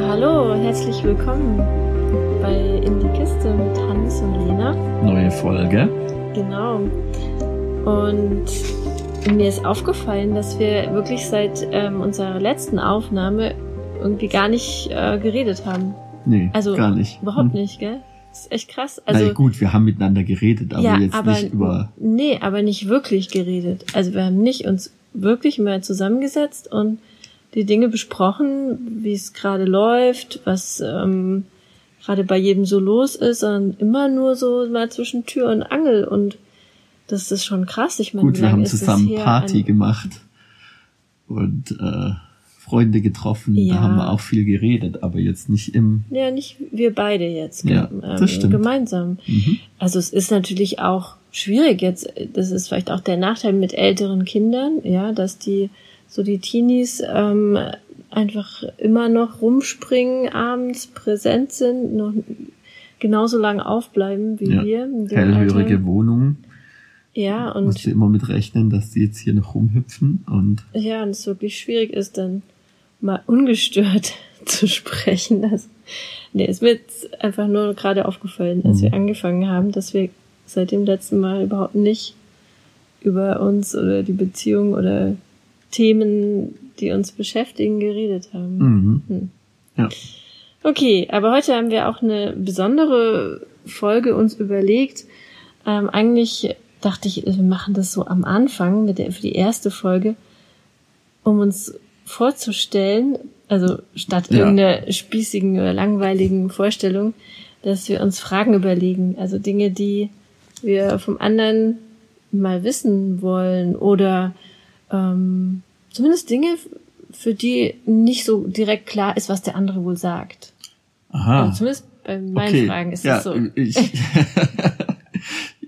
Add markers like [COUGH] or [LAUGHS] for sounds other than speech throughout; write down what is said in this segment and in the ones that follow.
Ja, hallo, herzlich willkommen bei In die Kiste mit Hans und Lena. Neue Folge. Genau. Und mir ist aufgefallen, dass wir wirklich seit ähm, unserer letzten Aufnahme irgendwie gar nicht äh, geredet haben. Nee, Also gar nicht. Überhaupt Hm. nicht, gell? Das ist echt krass. Also Na gut, wir haben miteinander geredet, aber ja, jetzt aber nicht über. nee, aber nicht wirklich geredet. Also wir haben nicht uns wirklich mal zusammengesetzt und die Dinge besprochen, wie es gerade läuft, was ähm, gerade bei jedem so los ist, sondern immer nur so mal zwischen Tür und Angel und das ist schon krass. Ich meine, Gut, wir haben zusammen? Party gemacht und äh, Freunde getroffen. Ja. Da haben wir auch viel geredet, aber jetzt nicht im. Ja, nicht wir beide jetzt Ja, gem- das stimmt. gemeinsam. Mhm. Also es ist natürlich auch schwierig jetzt, das ist vielleicht auch der Nachteil mit älteren Kindern, ja, dass die so die Teenies ähm, einfach immer noch rumspringen, abends präsent sind, noch genauso lang aufbleiben wie Ja, wir. Hellhörige Alter. Wohnung. Ja, und Musst du immer mit rechnen, dass die jetzt hier noch rumhüpfen und ja, und es wirklich schwierig ist, dann mal ungestört [LAUGHS] zu sprechen. Das, nee, es wird einfach nur gerade aufgefallen, als Mhm. wir angefangen haben, dass wir seit dem letzten Mal überhaupt nicht über uns oder die Beziehung oder Themen, die uns beschäftigen, geredet haben. mhm. Hm. ja. Okay, aber heute haben wir auch eine besondere Folge uns überlegt. Ähm, eigentlich dachte ich, wir machen das so am Anfang mit der, für die erste Folge, um uns vorzustellen, also statt Ja. irgendeiner spießigen oder langweiligen Vorstellung, dass wir uns Fragen überlegen, also Dinge, die wir vom anderen mal wissen wollen oder ähm, zumindest Dinge, für die nicht so direkt klar ist, was der andere wohl sagt. Aha. Also zumindest bei meinen okay. Fragen ist ja, das so. Ich, [LAUGHS]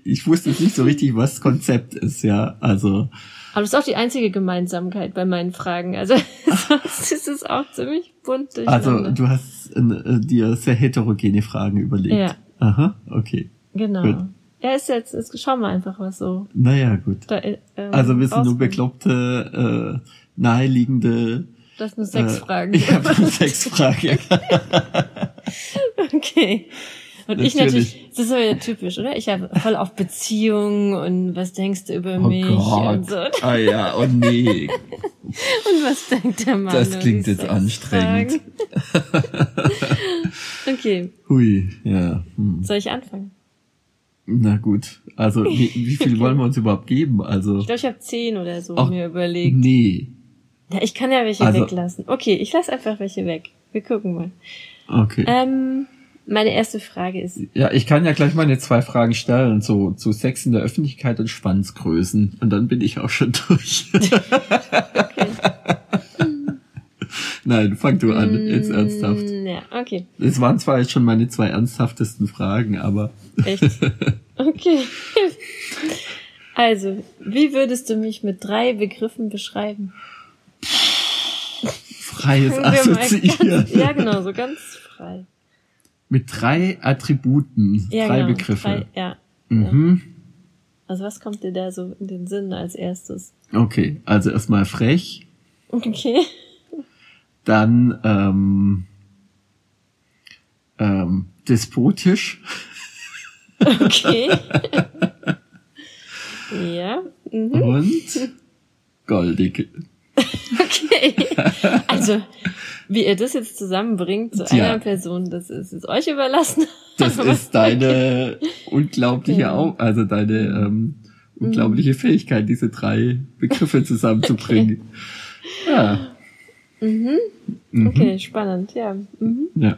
ich wusste nicht so richtig, was Konzept ist, ja. Also. Aber das ist auch die einzige Gemeinsamkeit bei meinen Fragen. Also [LAUGHS] sonst ist es auch ziemlich bunt Also du hast äh, dir sehr heterogene Fragen überlegt. Ja. Aha, okay. genau. gut. Ja, ist jetzt, ist, schau mal einfach, was so Naja, gut. da, ähm, Also wir sind nur bekloppte, äh, naheliegende Das sind nur sechs äh, Fragen. [LAUGHS] Ja, sechs Fragen. [LAUGHS] [LAUGHS] Okay. Und ich Natürlich. natürlich, das ist aber ja typisch, oder? Ich habe voll auf Beziehungen und was denkst du über Oh mich und Gott. so. Ah ja, oh nee. Und was denkt der Mann? Das und klingt jetzt anstrengend. Okay, Hui, ja. Hm. soll ich anfangen? Na gut. Also [LAUGHS] wie, wie viel wollen wir uns überhaupt geben? Also Ich glaube, ich habe zehn oder so Ach, mir überlegt. nee. Ja, ich kann ja welche Also- weglassen. Okay, ich lasse einfach welche weg. Wir gucken mal. Okay. Ähm, meine erste Frage ist, Ja, ich kann ja gleich meine zwei Fragen stellen, so zu Sex in der Öffentlichkeit und Schwanzgrößen. Und dann bin ich auch schon durch. [LAUGHS] okay. Nein, fang du an, jetzt ernsthaft. Ja, okay. Es waren zwar jetzt schon meine zwei ernsthaftesten Fragen, aber Echt? [LAUGHS] Okay. Also, wie würdest du mich mit drei Begriffen beschreiben? freies Assoziieren. [LAUGHS] Ja, genau, so ganz frei. Mit drei Attributen, Ja, drei genau, Begriffe. Drei, ja. Mhm. Also, was kommt dir da so in den Sinn als erstes? Okay, also erstmal frech, Okay. dann ähm, ähm, despotisch, Okay. [LAUGHS] ja. Mhm. und goldig. Okay. Also, wie ihr das jetzt zusammenbringt zu Tja. einer Person, das ist jetzt euch überlassen. Das ist deine unglaubliche. Au also deine ähm, unglaubliche Fähigkeit, diese drei Begriffe [LAUGHS] zusammenzubringen. Ja. Mhm. Mhm. Okay, spannend, ja. Mhm. Ja.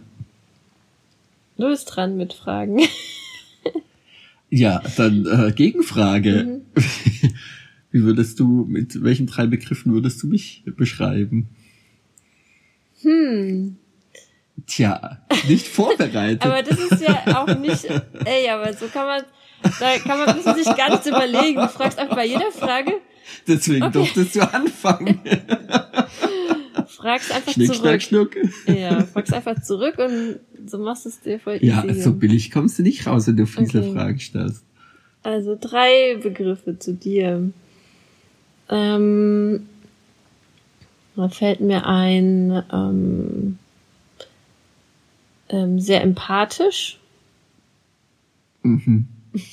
Du bist dran mit Fragen. [LAUGHS] Ja, dann äh, Gegenfrage. Mhm. [LAUGHS] Wie würdest du, mit welchen drei Begriffen würdest du mich beschreiben? Hm. Tja, nicht vorbereitet. [LAUGHS] Aber das ist ja auch nicht, ey, aber so kann man, da kann man müssen sich gar nichts überlegen. Du fragst einfach bei jeder Frage, Deswegen durftest du anfangen. Fragst einfach Schnick, zurück. schnack, schnuck. Ja, fragst einfach zurück und so machst du es dir voll Ja, easy. so billig kommst du nicht raus, wenn du fiese Okay. Fragen stellst. Also drei Begriffe zu dir. Ähm, da fällt mir ein, ähm, ähm, sehr empathisch. Mhm. [LAUGHS]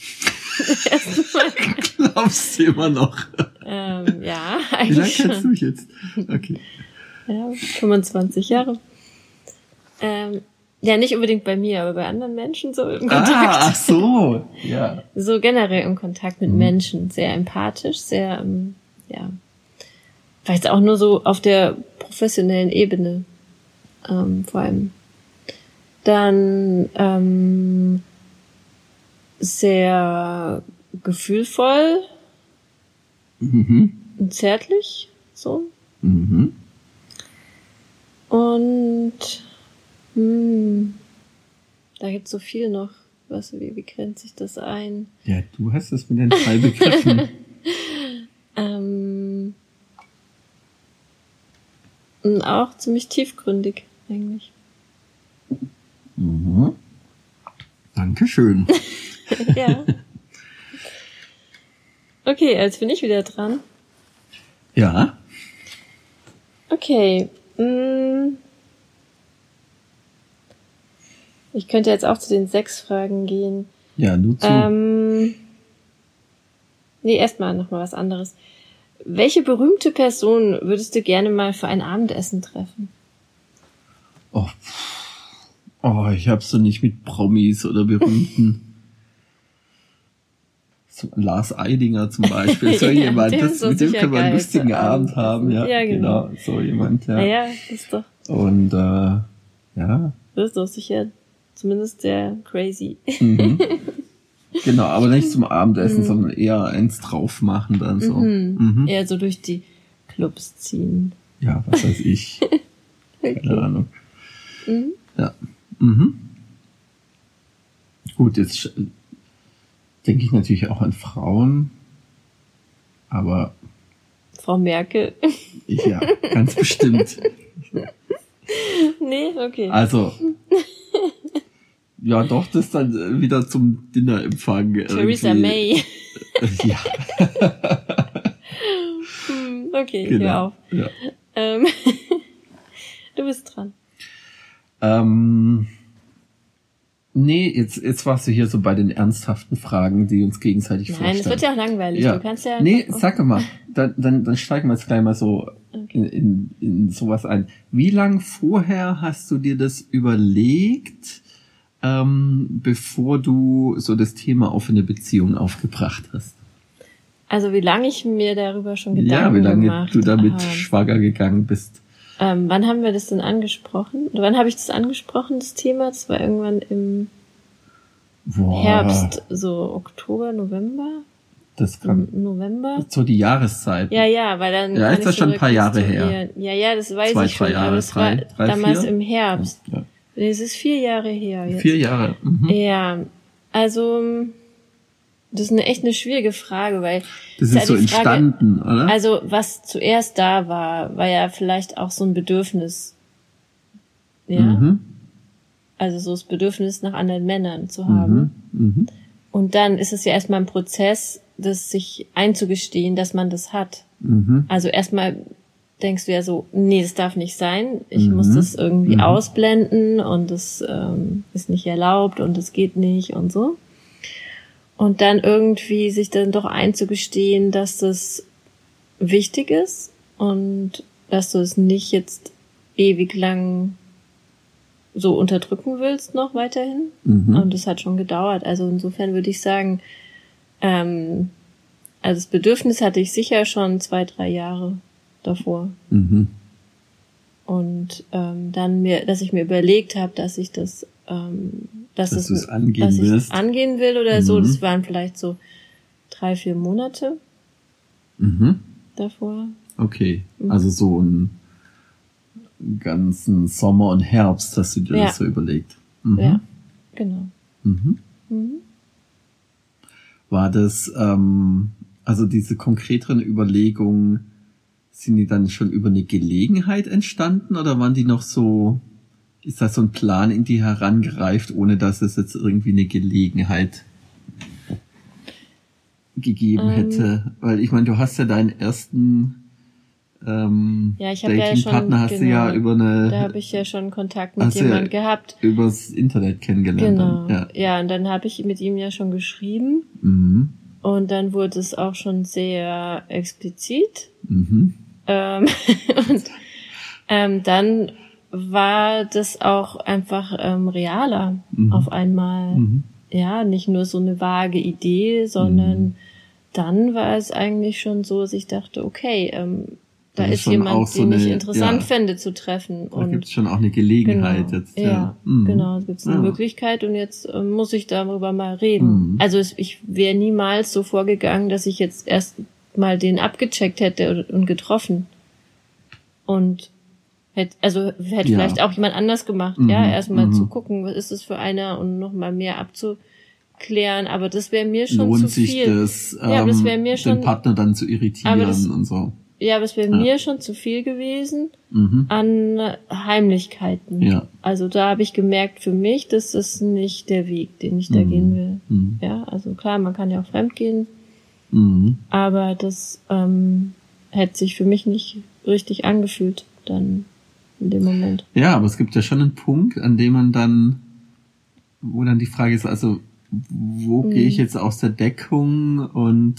[LAUGHS] Glaubst du immer noch? Ähm, ja, Wie eigentlich lange kennst du mich jetzt? Okay. Ja, 25 Jahre. Ähm, ja, nicht unbedingt bei mir, aber bei anderen Menschen so im Kontakt. Ah, ach so. Ja. So generell im Kontakt mit Mhm. Menschen. Sehr empathisch, sehr, ähm, ja. Vielleicht auch nur so auf der professionellen Ebene. Ähm, vor allem. Dann ähm, sehr gefühlvoll Mhm. und zärtlich. So. Mhm. Und hm, da gibt's so viel noch. Was, wie, wie grenzt sich das ein? Ja, du hast das mit den drei Begriffen. [LAUGHS] Ähm, und auch ziemlich tiefgründig eigentlich. mhm. Dankeschön. [LAUGHS] [LAUGHS] ja. Okay, jetzt bin ich wieder dran. Ja. Okay. Mm. Ich könnte jetzt auch zu den sechs Fragen gehen. Ja, nur zu. Ähm, nee, erstmal noch mal was anderes. Welche berühmte Person würdest du gerne mal für ein Abendessen treffen? Oh, oh ich hab's so nicht mit Promis oder Berühmten. [LAUGHS] Lars Eidinger zum Beispiel, [LAUGHS] so Ja, jemand, der das, mit dem können wir einen lustigen Abend haben, ja, Ja, genau. genau, so jemand, ja. Das ist doch, Und äh, ja, das ist doch sicher zumindest sehr crazy. mhm. [LAUGHS] genau, aber nicht zum Abendessen, sondern eher eins drauf machen dann so. Mhm. Eher so durch die Clubs ziehen. Ja, was weiß ich. [LAUGHS] Okay. Keine Ahnung. Mhm. Ja. Mhm. Gut, jetzt denke ich natürlich auch an Frauen, aber Frau Merkel. ja, ganz bestimmt. nee, okay. Also, ja, doch, das dann äh, wieder zum Dinnerempfang. Theresa. May. Ja, Hm, okay, ich hör genau. auf. Ja. Ähm, [LAUGHS] du bist dran. Ähm, nee, jetzt, jetzt warst du hier so bei den ernsthaften Fragen, die uns gegenseitig Nein, vorstellen. es wird ja auch langweilig. Ja. Du kannst ja. Nee, sag mal, dann, dann, dann steigen wir jetzt gleich mal so in, in, in sowas ein. Wie lang vorher hast du dir das überlegt, ähm, bevor du so das Thema offene Beziehung aufgebracht hast? Also wie lange ich mir darüber schon Gedanken ja, wie lange gemacht du damit habe. schwanger gegangen bist. Ähm, wann haben wir das denn angesprochen? Oder wann habe ich das angesprochen, das Thema? Das war irgendwann im Boah, Herbst, so Oktober, November? Das kann November? so die Jahreszeit. Ja, ja, weil dann. Ja, ist das schon ein paar Jahre her. Ja, ja, das weiß Zwei, ich schon, drei Jahre, aber das drei- war drei, damals vier? im Herbst. Ja. Es ist vier Jahre her jetzt. Vier Jahre. Mhm. Ja, also das ist eine echt eine schwierige Frage, weil Das ja ist so die Frage- entstanden, oder? Also was zuerst da war, war ja vielleicht auch so ein Bedürfnis. Ja, Mhm. also so das Bedürfnis nach anderen Männern zu haben. Mhm. Mhm. Und dann ist es ja erstmal ein Prozess, das sich einzugestehen, dass man das hat. Mhm. Also erstmal denkst du ja so, nee, das darf nicht sein. Ich Mhm. muss das irgendwie Mhm. ausblenden und das ähm, ist nicht erlaubt und es geht nicht und so. Und dann irgendwie sich dann doch einzugestehen, dass das wichtig ist und dass du es nicht jetzt ewig lang so unterdrücken willst noch weiterhin. Mhm. Und das hat schon gedauert. Also insofern würde ich sagen, ähm, also das Bedürfnis hatte ich sicher schon zwei, drei Jahre davor. Mhm. Und ähm, dann mir, dass ich mir überlegt habe, dass ich das, ähm, dass, Dass es, angehen dass ich es angehen will oder so. Mhm. Das waren vielleicht so drei, vier Monate Mhm. davor. Okay. Mhm. Also so einen ganzen Sommer und Herbst hast du dir Ja. das so überlegt. Mhm. Ja, genau. Mhm. Mhm. War das, ähm, also diese konkreteren Überlegungen, sind die dann schon über eine Gelegenheit entstanden oder waren die noch so, ist da so ein Plan in die herangereift, ohne dass es jetzt irgendwie eine Gelegenheit gegeben Ähm. hätte? Weil ich meine, du hast ja deinen ersten ähm, Ja, ich habe ja schon, Dating-Partner hast du ja genau, über eine, da habe ich ja schon Kontakt mit du ja jemandem gehabt. übers Internet kennengelernt. Genau. Dann. Ja. Ja, und dann habe ich mit ihm ja schon geschrieben Mhm. und dann wurde es auch schon sehr explizit. Mhm. Ähm, [LAUGHS] und ähm, dann war das auch einfach ähm, realer Mhm. auf einmal. Mhm. Ja, nicht nur so eine vage Idee, sondern Mhm. dann war es eigentlich schon so, dass ich dachte, okay, ähm, da Das ist jemand, so den ich eine- interessant ja. fände zu treffen. Da und gibt's schon auch eine Gelegenheit genau, jetzt. Ja, Ja, Mhm. genau, es gibt eine Ja. Möglichkeit und jetzt ähm, muss ich darüber mal reden. Mhm. Also es, ich wäre niemals so vorgegangen, dass ich jetzt erst mal den abgecheckt hätte und, und getroffen. Und hätte, also hätte Ja. vielleicht auch jemand anders gemacht, Mhm, ja, erstmal mhm. zu gucken, was ist das für einer und noch mal mehr abzuklären, aber das wäre mir schon Lohnt zu sich viel. das, ähm, Ja, aber das wär mir schon- den Partner dann zu irritieren das- und so. Ja, aber es wäre Ja. mir schon zu viel gewesen Mhm. an Heimlichkeiten. Ja. Also da habe ich gemerkt für mich, das ist nicht der Weg, den ich da Mhm. gehen will. Mhm. Ja, also klar, man kann ja auch fremd gehen, Mhm. aber das ähm, hätte sich für mich nicht richtig angefühlt dann in dem Moment. Ja, aber es gibt ja schon einen Punkt, an dem man dann, wo dann die Frage ist, also wo Mhm. gehe ich jetzt aus der Deckung und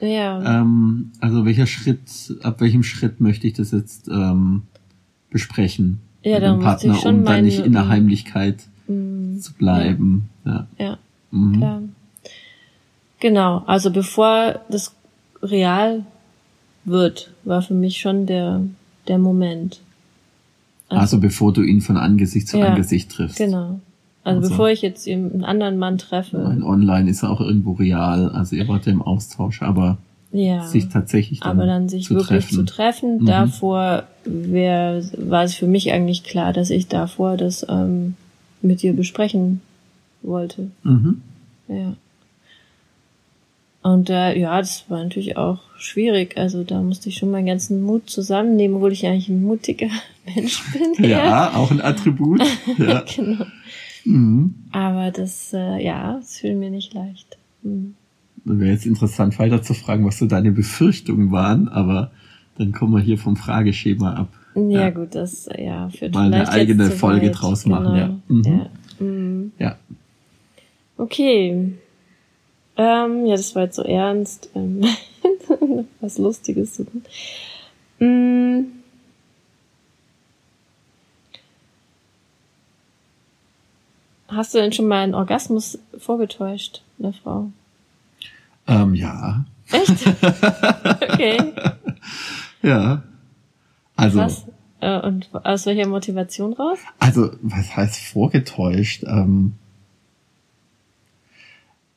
Ja, ähm, also welcher Schritt, ab welchem Schritt möchte ich das jetzt ähm, besprechen Ja, mit dem Partner, um dann nicht in der meine- Heimlichkeit mm, zu bleiben. Ja. ja, Mhm. klar. Genau, also bevor das real wird, war für mich schon der, der Moment. Also bevor du ihn von Angesicht zu Ja, Angesicht triffst. Genau. Also, Also- bevor ich jetzt eben einen anderen Mann treffe. Mein Online ist auch irgendwo real, also ihr wart ja im Austausch, aber Ja. sich tatsächlich dann, aber dann sich zu wirklich treffen. zu treffen, Mhm. davor wär, war es für mich eigentlich klar, dass ich davor das ähm, mit dir besprechen wollte. Mhm. Ja. Und äh, ja, das war natürlich auch schwierig. Also da musste ich schon meinen ganzen Mut zusammennehmen, obwohl ich eigentlich ein mutiger [LAUGHS] Mensch bin. Ja, auch ein Attribut. [LAUGHS] ja. genau. Mhm. Aber das, äh, ja, das fiel mir nicht leicht. Mhm. Dann wäre jetzt interessant, weiter zu fragen, was so deine Befürchtungen waren, aber dann kommen wir hier vom Frageschema ab. Ja, Ja. gut, das ja führt Mal eine eigene Folge weit. draus machen, genau. ja. Mhm. ja. Mhm. Ja. Okay. Ähm, ja, das war jetzt so ernst. Ähm, [LAUGHS] was Lustiges zu tun. Mm. Hast du denn schon mal einen Orgasmus vorgetäuscht, einer Frau? Ähm, ja. Echt? [LAUGHS] Okay. Ja. Also, Was? Äh, und aus welcher Motivation raus? also, was heißt vorgetäuscht? Ähm,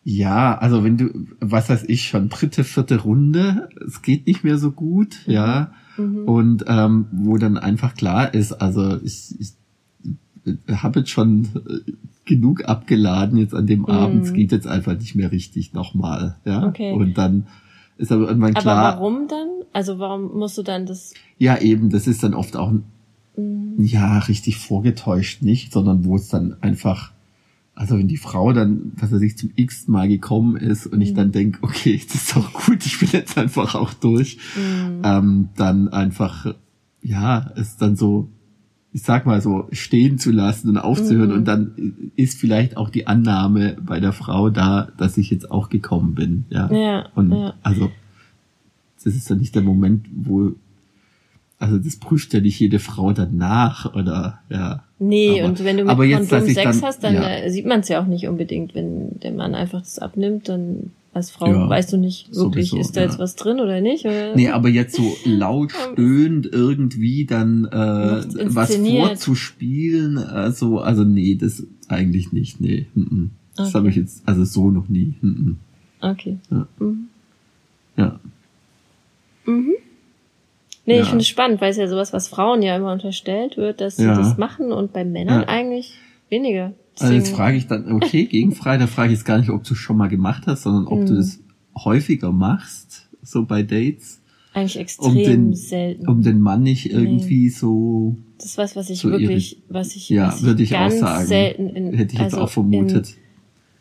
ja, also wenn du, was weiß ich schon, dritte, vierte Runde, es geht nicht mehr so gut, ja. Mhm. Und ähm, wo dann einfach klar ist, also ich, ich habe jetzt schon äh, genug abgeladen jetzt an dem Abend, es geht jetzt einfach nicht mehr richtig nochmal, ja. Mhm. Okay. Und dann ist aber irgendwann Aber klar, warum dann? Also warum musst du dann das? ja eben, das ist dann oft auch Mhm. ja richtig vorgetäuscht nicht, sondern wo es dann einfach also wenn die Frau dann, was weiß ich, zum x Mal gekommen ist und ich Mhm. dann denk, okay, das ist doch gut, ich bin jetzt einfach auch durch, Mhm. ähm, dann einfach, ja, es dann so, ich sag mal so, stehen zu lassen und aufzuhören Mhm. und dann ist vielleicht auch die Annahme bei der Frau da, dass ich jetzt auch gekommen bin, ja. Ja, Und ja. also, das ist dann nicht der Moment, wo, also das prüft ja nicht jede Frau danach oder, ja. Nee, Aber- und wenn du mit Kondom Sex dann- hast, dann ja. äh, sieht man es ja auch nicht unbedingt. Wenn der Mann einfach das abnimmt, dann als Frau Ja, weißt du nicht wirklich, sowieso, ist da ja. jetzt was drin oder nicht. Oder? Nee, aber jetzt so [LAUGHS] laut stöhnt irgendwie dann äh, was vorzuspielen, äh, so, also nee, das eigentlich nicht, nee. Mm -mm. Das Okay. habe ich jetzt, also so noch nie. Mm -mm. Okay. Ja. Mhm. Ja. Nee, Ja. ich finde es spannend, weil es ja sowas, was Frauen ja immer unterstellt wird, dass sie Ja. das machen und bei Männern Ja. eigentlich weniger. Also jetzt Deswegen- frage ich dann, okay, [LAUGHS] gegenfrei, da frage ich jetzt gar nicht, ob du es schon mal gemacht hast, sondern ob du Mhm. das häufiger machst, so bei Dates, eigentlich um extrem den, selten. um den Mann nicht irgendwie so, das ist was, was ich so wirklich, was ich, ja, was würde ich auch ganz sagen. selten in, hätte ich jetzt also auch vermutet.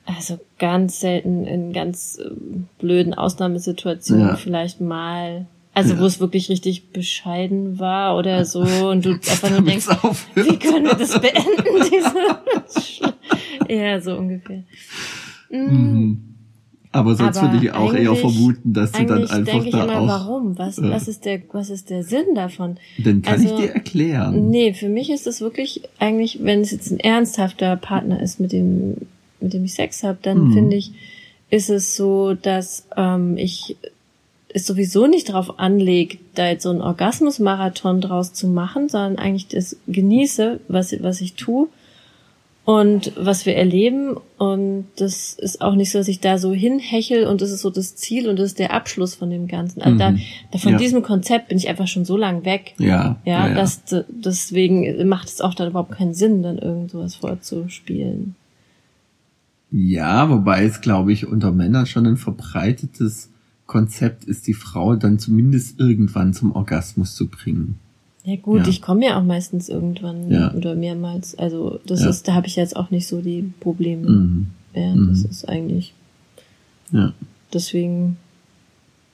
In, also ganz selten in ganz ähm, blöden Ausnahmesituationen vielleicht mal. Also Ja. wo es wirklich richtig bescheiden war oder so und du [LAUGHS] einfach nur denkst, aufhört. wie können wir das beenden? [LAUGHS] Diese ja, so ungefähr. Mhm. Aber sonst Aber würde ich auch eher vermuten, dass du dann einfach denke ich da immer, auch. warum? Was, äh, was ist der, was ist der Sinn davon? Den kann Also, ich dir erklären. Nee, für mich ist es wirklich eigentlich, wenn es jetzt ein ernsthafter Partner ist, mit dem, mit dem ich Sex habe, dann Mhm. finde ich, ist es so, dass ähm, ich es sowieso nicht darauf anlegt, da jetzt so einen Orgasmusmarathon draus zu machen, sondern eigentlich das genieße, was, was ich tue und was wir erleben. Und das ist auch nicht so, dass ich da so hinhechel und das ist so das Ziel und das ist der Abschluss von dem Ganzen. Also da, Mhm. da von Ja. diesem Konzept bin ich einfach schon so lang weg. Ja, Ja, ja, ja. Das, d- deswegen macht es auch dann überhaupt keinen Sinn, dann irgend sowas vorzuspielen. ja, wobei es, glaube ich, unter Männern schon ein verbreitetes Konzept ist, die Frau dann zumindest irgendwann zum Orgasmus zu bringen. Ja gut, Ja. ich komme ja auch meistens irgendwann Ja. oder mehrmals. Also das Ja. ist, da habe ich jetzt auch nicht so die Probleme. Mhm. Ja, Mhm. das ist eigentlich. Ja. Deswegen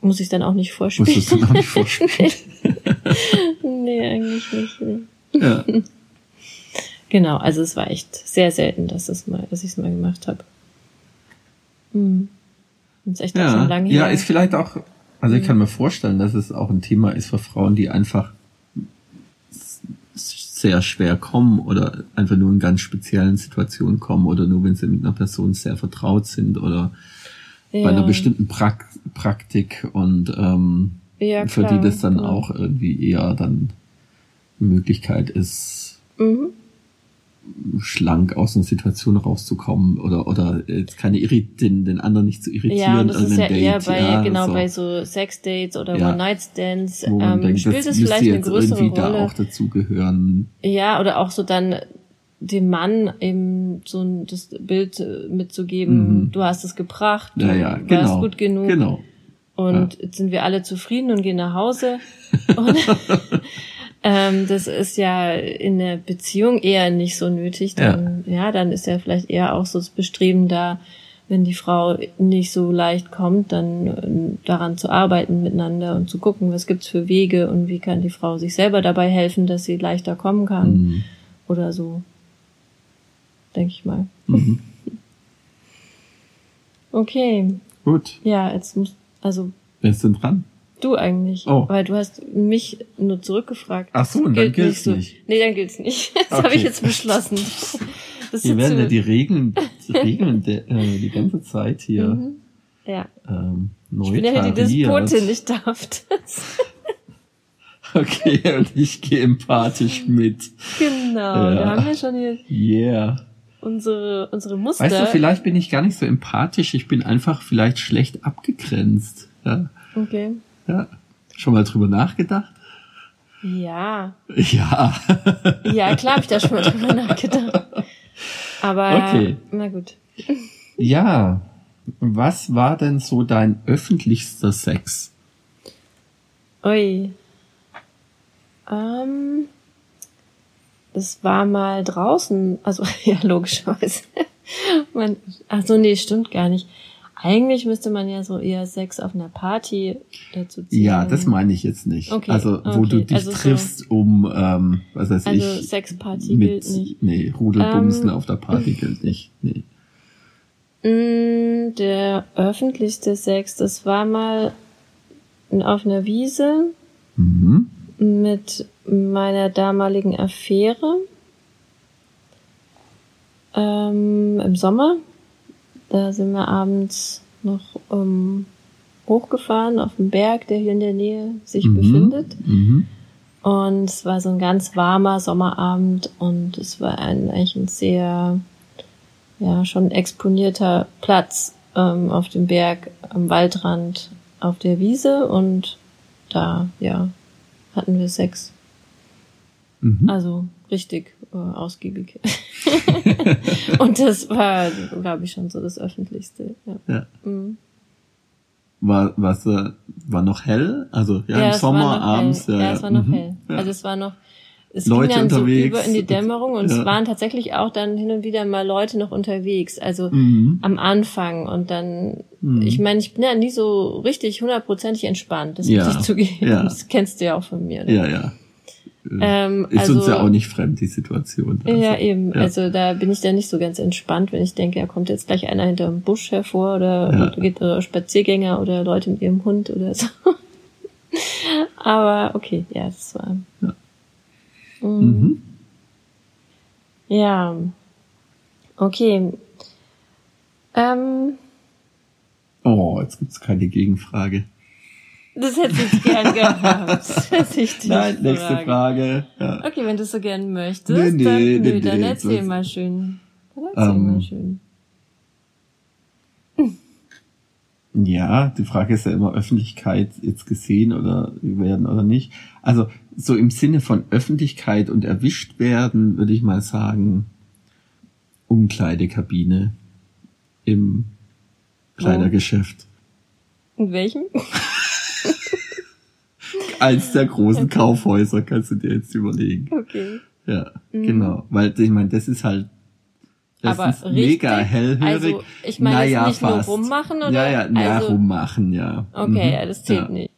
muss ich dann auch nicht vorspielen. Musst du es dann auch nicht vorspielen. [LAUGHS] nee, eigentlich nicht. Nee. ja. [LAUGHS] Genau, also es war echt sehr selten, dass es mal, dass ich es mal gemacht habe. Hm. Das ist echt auch Ja, schon lange ja, her. ist vielleicht auch, also ich kann mir vorstellen, dass es auch ein Thema ist für Frauen, die einfach sehr schwer kommen oder einfach nur in ganz speziellen Situationen kommen oder nur wenn sie mit einer Person sehr vertraut sind oder bei einer Ja. bestimmten Prak Praktik und ähm, Ja, für die das dann auch irgendwie eher dann eine Möglichkeit ist, Mhm. Schlank aus einer Situation rauszukommen oder oder jetzt keine Irrit den, den anderen nicht zu irritieren. Ja, und das ist ja irgendein eher Date, bei, ja, genau, so. bei so Sexdates oder Ja. One-Night-Stands wo man ähm, denkt, spielt das es vielleicht eine größere irgendwie da Rolle. auch dazugehören. Ja, oder auch so dann dem Mann eben so ein, das Bild äh, mitzugeben, Mhm. du hast es gebracht, du Ja, ja, warst genau. gut genug Genau. und jetzt sind wir alle zufrieden und gehen nach Hause. [LAUGHS] Und, [LAUGHS] ähm, das ist ja in der Beziehung eher nicht so nötig. Dann, ja. dann ist ja vielleicht eher auch so das Bestreben da, wenn die Frau nicht so leicht kommt, dann äh, daran zu arbeiten miteinander und zu gucken, was gibt's für Wege und wie kann die Frau sich selber dabei helfen, dass sie leichter kommen kann Mhm. oder so. Denke ich mal. Mhm. [LAUGHS] Okay, Gut, ja, jetzt muss, also wer ist denn dran? Du eigentlich, Oh. weil du hast mich nur zurückgefragt. Ach so, und dann gilt's nicht. Nee, dann gilt's nicht. [LAUGHS] Das habe Okay. ich jetzt beschlossen. [LAUGHS] Das ist werden ja die Regeln, die [LAUGHS] Regeln der, äh, die ganze Zeit hier Mhm. ja. ähm, neu Ich bin ja die. Despotin, ich darf das. Okay, und ich gehe empathisch mit. Genau, Ja. da haben wir schon hier Yeah. unsere, unsere Muster. Weißt du, vielleicht bin ich gar nicht so empathisch, ich bin einfach vielleicht schlecht abgegrenzt. Ja, Okay. Ja. Schon mal drüber nachgedacht? Ja. Ja. [LAUGHS] Ja, klar habe ich da schon mal drüber [LAUGHS] nachgedacht. Aber, Okay. na gut. Ja. Was war denn so dein öffentlichster Sex? Ui. Ähm, das war mal draußen, also [LAUGHS] ja, logischerweise. man, ach so, nee, stimmt gar nicht. Eigentlich müsste man ja so eher Sex auf einer Party dazu ziehen. Ja, das meine ich jetzt nicht. Okay, also, wo okay. du dich Also so- triffst, um, ähm, was weiß Also ich, Sexparty mit, gilt nicht. nee, Rudelbumsen Ähm, auf der Party gilt nicht. Nee. Mm, Der öffentlichste Sex, das war mal auf einer Wiese Mhm. mit meiner damaligen Affäre ähm, im Sommer. Da sind wir abends noch ähm, hochgefahren auf den Berg, der hier in der Nähe sich Mhm. befindet. Mhm. Und es war so ein ganz warmer Sommerabend und es war ein, eigentlich ein sehr, ja, schon exponierter Platz ähm, auf dem Berg am Waldrand auf der Wiese und da, ja, hatten wir Sex. Mhm. Also richtig äh, ausgiebig. [LAUGHS] [LAUGHS] und das war, glaube ich, schon so das Öffentlichste. Ja. Ja. Mhm. War, was, äh, war noch hell? Also, ja, im es Sommer abends. Hell. Ja, Ja, es war noch mhm. hell. Ja. Also es war noch es Leute ging dann unterwegs. so über in die Dämmerung und Ja. es waren tatsächlich auch dann hin und wieder mal Leute noch unterwegs. Also Mhm. am Anfang und dann, Mhm. ich meine, ich bin ja nie so richtig hundertprozentig entspannt, das Ja. muss ich zugeben. Ja. Das kennst du ja auch von mir. ne? Ja, ja. Ähm, Ist also, uns ja auch nicht fremd, die Situation. Also, ja, eben. ja. Also da bin ich dann nicht so ganz entspannt, wenn ich denke, da kommt jetzt gleich einer hinter dem Busch hervor oder Ja. geht oder Spaziergänger oder Leute mit ihrem Hund oder so. [LAUGHS] Aber okay, ja, das war. Ja. Mhm. Mhm. Ja. Okay. Ähm, Oh, jetzt gibt's keine Gegenfrage. Das hätte ich gern gehabt. [LAUGHS] Das ich Nein, nächste. Frage. Ja. Okay, wenn du es so gern möchtest, Nee, nee, dann, nee, nö, dann nee, erzähl das- mal schön. Dann erzähl Ähm, mal schön. Ja, die Frage ist ja immer Öffentlichkeit jetzt gesehen oder werden oder nicht. Also so im Sinne von Öffentlichkeit und erwischt werden, würde ich mal sagen, Umkleidekabine im Kleidergeschäft. In welchem? [LAUGHS] Eins der großen Kaufhäuser kannst du dir jetzt überlegen. Okay. Ja, genau. Weil ich meine, das ist halt das Aber ist mega richtig? hellhörig. Also, ich meine, naja, nicht nur fast. rummachen, oder? Ja, ja, ja Also- rummachen, ja. Okay, Mhm. ja, das zählt Ja. nicht.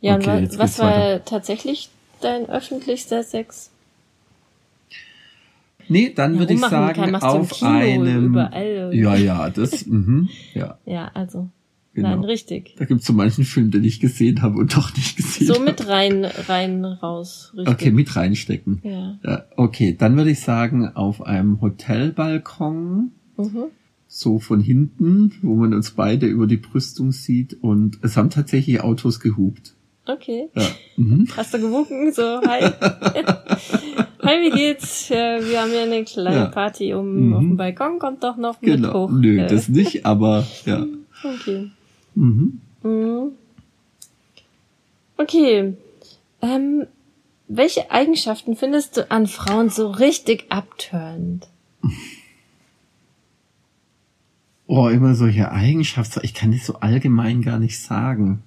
Ja, Okay, und was war weiter. tatsächlich dein öffentlichster Sex? Nee, dann Ja, würde ich sagen, kann, auf Kino, einem. überall. Ja, ja, das, mhm, ja, [LAUGHS] Ja, also. Genau. Nein, richtig. Da gibt's so manchen Film, den ich gesehen habe und [LAUGHS] doch nicht gesehen So mit rein, rein, raus, richtig. Okay, mit reinstecken. Ja. Ja, okay, dann würde ich sagen, auf einem Hotelbalkon, Mhm. so von hinten, wo man uns beide über die Brüstung sieht und es haben tatsächlich Autos gehupt. Okay. Ja. Mhm. [LAUGHS] Hast du gewunken? So, hi. [LAUGHS] hi, wie geht's? Wir haben ja eine kleine Ja. Party um, Mhm. auf dem Balkon, kommt doch noch mit Genau. hoch. Nö, das nicht, aber ja. Okay. Mhm. Mhm. Okay. Ähm, welche Eigenschaften findest du an Frauen so richtig abtörend? Oh, immer solche Eigenschaften. Ich kann das so allgemein gar nicht sagen.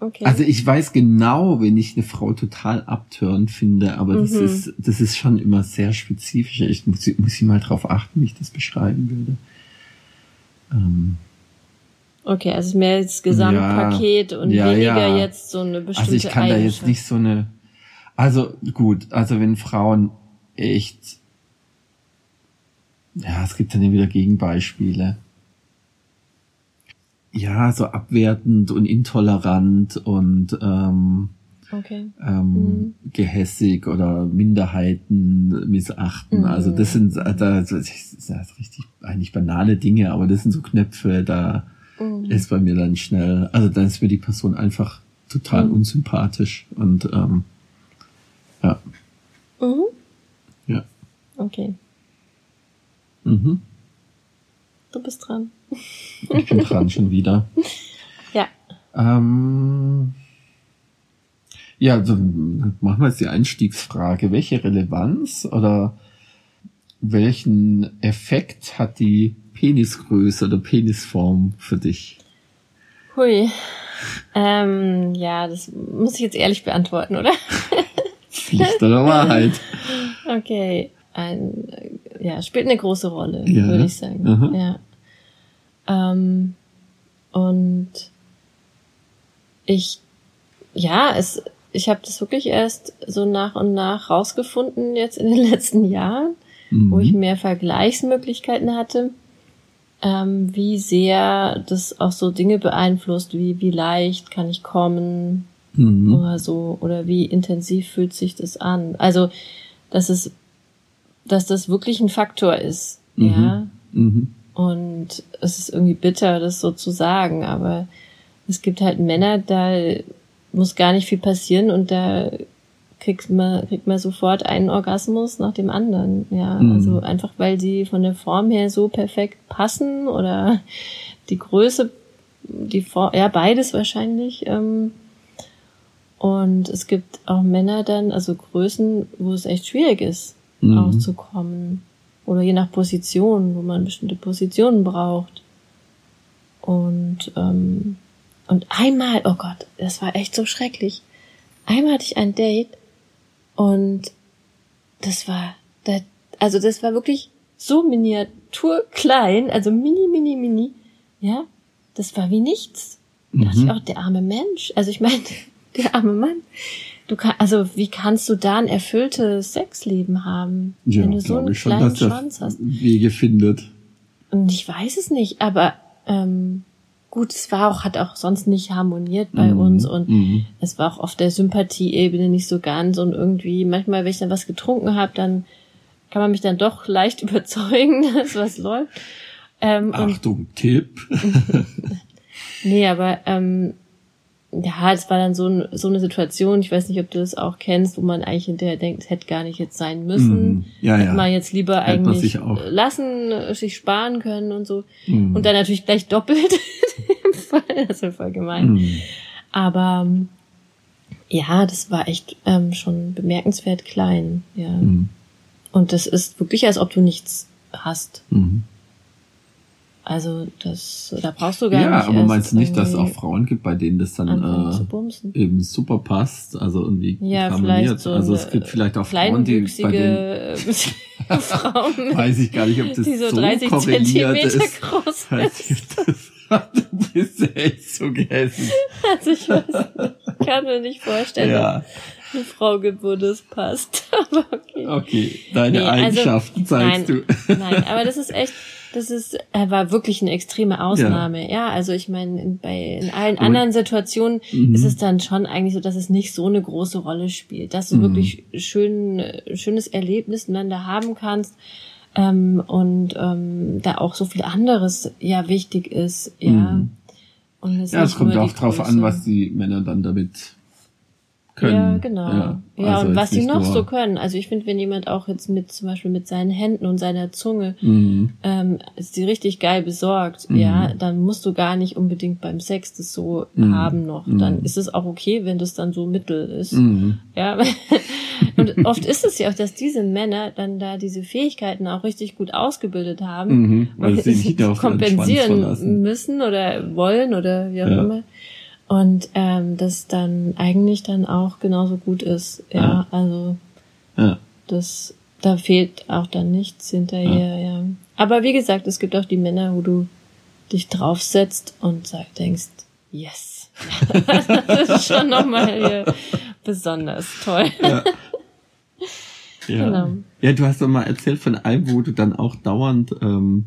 Okay. Also ich weiß genau, wenn ich eine Frau total abtörend finde, aber das Mhm. ist, das ist schon immer sehr spezifisch. Ich muss, muss ich mal drauf achten, wie ich das beschreiben würde. Ähm, okay, also mehr das Gesamtpaket und Ja, weniger ja. jetzt so eine bestimmte also ich kann da jetzt nicht so eine, also gut, also wenn Frauen echt, ja, es gibt dann wieder Gegenbeispiele. Ja, so abwertend und intolerant und ähm, Okay. ähm, Mhm. gehässig oder Minderheiten missachten. Mhm. Also das sind da, das ist ja richtig eigentlich banale Dinge, aber das sind so Knöpfe, da Mhm. ist bei mir dann schnell, also dann ist mir die Person einfach total Mhm. unsympathisch und ähm, ja, Mhm. ja. Okay. Mhm. Du bist dran. Ich bin dran schon wieder. [LAUGHS] Ja. Ähm, ja, also machen wir jetzt die Einstiegsfrage. Welche Relevanz oder welchen Effekt hat die Penisgröße oder Penisform für dich? Hui. Ähm, ja, das muss ich jetzt ehrlich beantworten, oder? Pflicht oder Wahrheit? Okay. Ein, ja, spielt eine große Rolle, Ja. würde ich sagen. Aha. Ja. Ähm, und ich, ja, es, ich habe das wirklich erst so nach und nach rausgefunden jetzt in den [LAUGHS] letzten Jahren, wo ich Mhm. mehr Vergleichsmöglichkeiten hatte, ähm, wie sehr das auch so Dinge beeinflusst, wie, wie leicht kann ich kommen, Mhm. oder so oder wie intensiv fühlt sich das an. Also, dass es, dass das wirklich ein Faktor ist, Mhm. ja. Mhm. Und es ist irgendwie bitter, das so zu sagen, aber es gibt halt Männer, da muss gar nicht viel passieren und da kriegt man, kriegt man sofort einen Orgasmus nach dem anderen, ja. Mhm. Also einfach, weil sie von der Form her so perfekt passen oder die Größe, die Form, ja, beides wahrscheinlich, ähm, und es gibt auch Männer dann, also Größen, wo es echt schwierig ist, Mhm. aufzukommen. Oder je nach Position, wo man bestimmte Positionen braucht. Und, ähm, und einmal, oh Gott, das war echt so schrecklich. Einmal hatte ich ein Date Und das war, also das war wirklich so miniaturklein, also mini, mini, mini, ja, das war wie nichts. Da dachte ich Mhm. auch, der arme Mensch, also ich meine, [LAUGHS] der arme Mann. Du kann, also wie kannst du da ein erfülltes Sexleben haben, Ja, wenn du so einen schon, kleinen der Schwanz hast? Wege findet. Und ich weiß es nicht, aber ähm, gut, es war auch, hat auch sonst nicht harmoniert bei Mhm. uns und Mhm. es war auch auf der Sympathieebene nicht so ganz und irgendwie, manchmal, wenn ich dann was getrunken habe, dann kann man mich dann doch leicht [LAUGHS] überzeugen, dass was läuft. Ähm, und Achtung, Tipp. [LAUGHS] Nee, aber ähm, ja, es war dann so, ein, so eine Situation, ich weiß nicht, ob du das auch kennst, wo man eigentlich hinterher denkt, es hätte gar nicht jetzt sein müssen. Mhm. Ja, hätte ja. man jetzt lieber Hätte man eigentlich sich lassen, sich sparen können und so. Mhm. Und dann natürlich gleich doppelt. [LAUGHS] Fall. [LAUGHS] das war voll gemein. Mhm. Aber ähm, ja, das war echt ähm, schon bemerkenswert klein. Ja. Mhm. Und das ist wirklich, als ob du nichts hast. Mhm. Also das, da brauchst du gar Ja, nicht. aber erst meinst du nicht, dass es auch Frauen gibt, bei denen das dann äh, eben super passt? Also irgendwie Ja, harmoniert? vielleicht so Also es gibt vielleicht auch Frauen, die bei denen kleinwüchsige [LAUGHS] Frauen, [LAUGHS] weiß ich gar nicht, ob das die so so 30 korreliert Zentimeter ist. groß ist. [LAUGHS] du bist ja echt so gehässig. Also ich weiß ich kann mir nicht vorstellen, Ja, dass eine Frau gibt, wo das passt. [LAUGHS] Aber okay. okay. Deine Nee, also- Eigenschaften zeigst nein, du. [LAUGHS] Nein, aber das ist echt, das ist, er war wirklich eine extreme Ausnahme. Ja, also ich meine, in, bei in allen Aber- anderen Situationen Mhm. ist es dann schon eigentlich so, dass es nicht so eine große Rolle spielt, dass du Mhm. wirklich schön, äh, schönes Erlebnis miteinander haben kannst. Ähm, und ähm, da auch so viel anderes ja wichtig ist, ja. Mhm. Und es Ja, es kommt auch drauf Größe. an, was die Männer dann damit können. Ja, genau. Ja, also und was sie noch nur- so können. Also ich finde, wenn jemand auch jetzt mit zum Beispiel mit seinen Händen und seiner Zunge Mhm. ähm, ist die richtig geil besorgt, Mhm. ja, dann musst du gar nicht unbedingt beim Sex das so Mhm. haben noch. Mhm. Dann ist es auch okay, wenn das dann so mittel ist. Mhm. Ja. [LAUGHS] und oft ist es ja auch, dass diese Männer dann da diese Fähigkeiten auch richtig gut ausgebildet haben. Mhm. Weil sie nicht auf Schwanz kompensieren müssen oder wollen oder wie auch Ja. immer. Und ähm, das dann eigentlich dann auch genauso gut ist. Ja, Ja. also Ja. das, da fehlt auch dann nichts hinterher, ja. Aber wie gesagt, es gibt auch die Männer, wo du dich draufsetzt und sag, denkst, yes. [LAUGHS] das ist schon nochmal hier besonders toll. Ja. Ja. Genau. ja, du hast doch mal erzählt von einem, wo du dann auch dauernd ähm,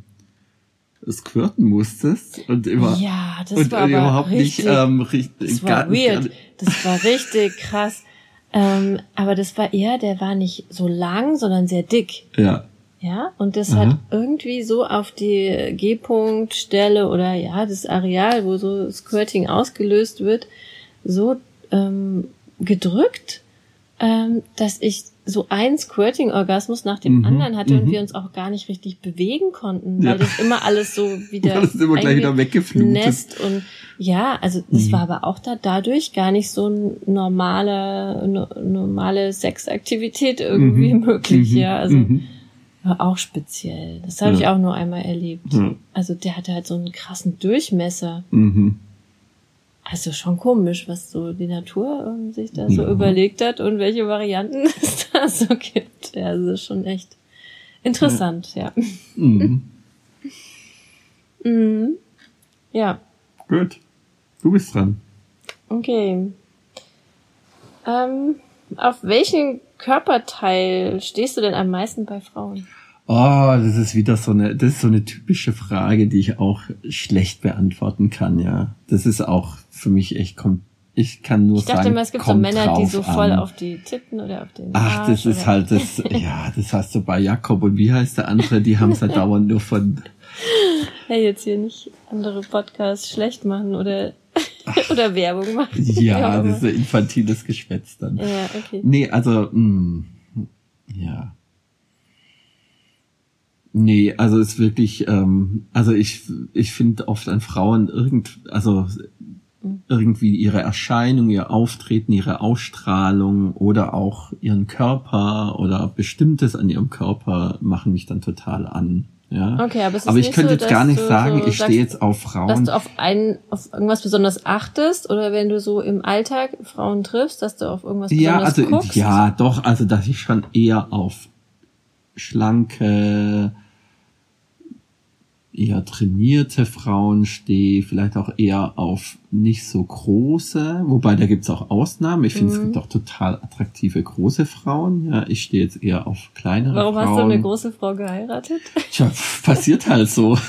squirten musstest und immer Ja, das und war aber überhaupt richtig, nicht ähm, richtig das war weird. Gar, Das war richtig krass. Ähm, aber das war eher, der war nicht so lang, sondern sehr dick. ja. Ja, und das Aha. hat irgendwie so auf die G-Punkt-Stelle oder ja, das Areal, wo so Squirting ausgelöst wird, so ähm, gedrückt, ähm, dass ich so einen Squirting-Orgasmus nach dem Mhm, anderen hatte und mhm. wir uns auch gar nicht richtig bewegen konnten, Ja. weil das immer alles so [LAUGHS] wieder Das ist immer gleich wieder weggeflutet. Nest und ja, also das Mhm. war aber auch da dadurch gar nicht so ein normale no, normale Sexaktivität irgendwie Mhm. möglich, Mhm. ja, also Mhm. war auch speziell. Das habe Ja. ich auch nur einmal erlebt. Ja. Also der hatte halt so einen krassen Durchmesser. Mhm. Also schon komisch, was so die Natur ähm, sich da so Ja. überlegt hat und welche Varianten [LAUGHS] es da so gibt. Ja, also schon echt interessant, ja. Mhm. [LAUGHS] Mhm. Ja, Gut. Du bist dran. okay. Ähm, auf welchen Körperteil stehst du denn am meisten bei Frauen? Oh, das ist wieder so eine, das ist so eine typische Frage, die ich auch schlecht beantworten kann, ja. Das ist auch für mich echt, kom ich kann nur Ich dachte sagen, immer, es gibt so kommt Männer, die so voll an. auf die Titten oder auf den Ach, das Arsch ist oder- halt das, ja, das hast du bei Jakob und wie heißt der andere, die haben es halt dauernd nur von, Hey, jetzt hier nicht andere Podcasts schlecht machen oder, oder Werbung machen. ja, das ist so infantiles Geschwätz dann. Ja, okay. Nee, also, mh, ja. Nee, also es ist wirklich, ähm, also ich, ich finde oft an Frauen irgend, also irgendwie ihre Erscheinung, ihr Auftreten, ihre Ausstrahlung oder auch ihren Körper oder Bestimmtes an ihrem Körper machen mich dann total an. Ja. Okay, aber es ist aber ich könnte so, jetzt dass gar nicht sagen, so ich stehe jetzt auf Dass Frauen. du auf ein, auf irgendwas besonders achtest oder wenn du so im Alltag Frauen triffst, dass du auf irgendwas Ja, besonders also guckst? ja, doch, also dass ich schon eher auf schlanke, eher trainierte Frauen stehe, vielleicht auch eher auf nicht so große, wobei da gibt's auch Ausnahmen. Ich finde, es Mhm. gibt auch total attraktive große Frauen. Ja, ich stehe jetzt eher auf kleinere Warum Frauen. hast du eine große Frau geheiratet? Tja, passiert halt so. [LAUGHS]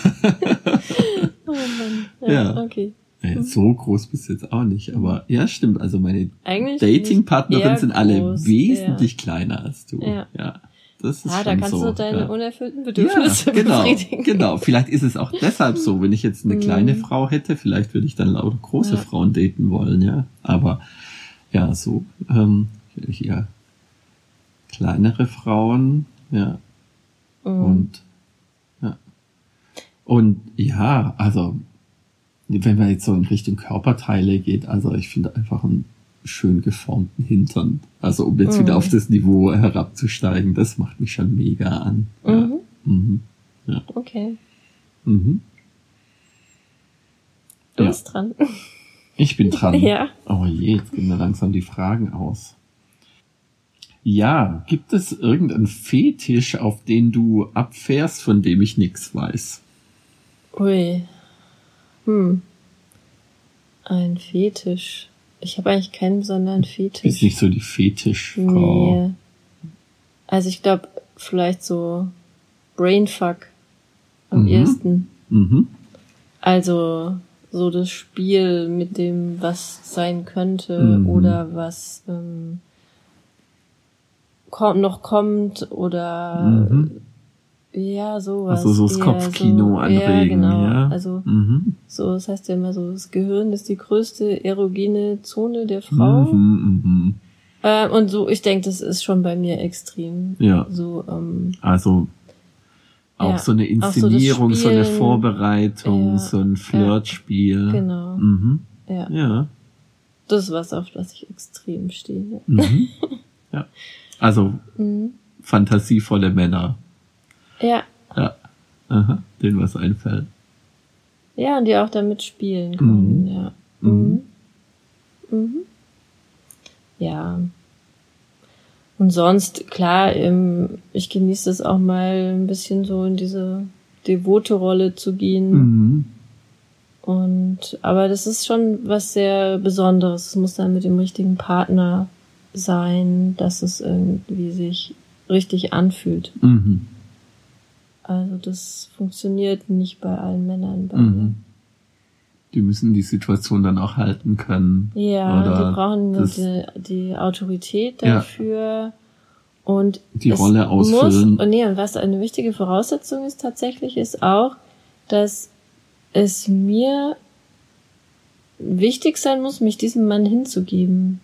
Oh Mann. Ja, Ja. okay. Naja, so groß bist du jetzt auch nicht, aber ja, stimmt. Also meine Datingpartnerinnen sind alle groß, wesentlich kleiner als du. Ja. ja. Das ist Ja, da kannst so. du deine ja. unerfüllten Ja, Bedürfnisse genau, befriedigen. genau. Vielleicht ist es auch deshalb so, wenn ich jetzt eine kleine Mhm. Frau hätte, vielleicht würde ich dann lauter große Ja. Frauen daten wollen, ja. Aber ja, so ähm, eher kleinere Frauen, ja. Mhm. Und ja. Und ja, also wenn man jetzt so in Richtung Körperteile geht, also ich finde einfach einen schön geformten Hintern. Also um jetzt Mhm. wieder auf das Niveau herabzusteigen, das macht mich schon mega an. Ja. Mhm. Mhm. Okay. Mhm. Du Ja. bist dran. Ich bin dran. [LAUGHS] Ja. Oh je, jetzt gehen mir langsam die Fragen aus. Ja, gibt es irgendeinen Fetisch, auf den du abfährst, von dem ich nichts weiß? Ui. Hm. Ein Fetisch. Ich habe eigentlich keinen besonderen Fetisch. nicht so die Fetischfrau. Nee. Also ich glaube, vielleicht so Brainfuck am Mhm. ehesten. Mhm. Also so das Spiel mit dem, was sein könnte Mhm. oder was ähm, kommt, noch kommt oder Mhm. Ja, sowas. Also so das eher Kopfkino so, anregen, ja, genau. ja. Also Mhm. so, das heißt ja immer so, das Gehirn ist die größte erogene Zone der Frau. Mhm, mhm. Äh, und so, ich denke, das ist schon bei mir extrem. Ja. So, ähm, Also auch Ja, so eine auch so Inszenierung, so, eine. Vorbereitung, Ja, so ein Flirtspiel. genau. Mhm. Ja. Ja. Das ist was, auf das ich extrem stehe. Ja. Mhm. [LAUGHS] ja. Also Mhm. fantasievolle Männer. Ja. Ja. Aha, denen was einfällt. Ja, und die auch damit spielen können, Mhm. ja. Mhm. Mhm. Mhm. Ja. Und sonst, klar, ich genieße es auch mal ein bisschen so in diese devote Rolle zu gehen. Mhm. Und, aber das ist schon was sehr Besonderes. Es muss dann mit dem richtigen Partner sein, dass es irgendwie sich richtig anfühlt. Mhm. Also das funktioniert nicht bei allen Männern bei Mhm. Die müssen die Situation dann auch halten können. Ja, Oder die brauchen die, die Autorität Ja. dafür und Die Rolle ausfüllen. Muss, und nee, und was eine wichtige Voraussetzung ist tatsächlich, ist auch, dass es mir wichtig sein muss, mich diesem Mann hinzugeben.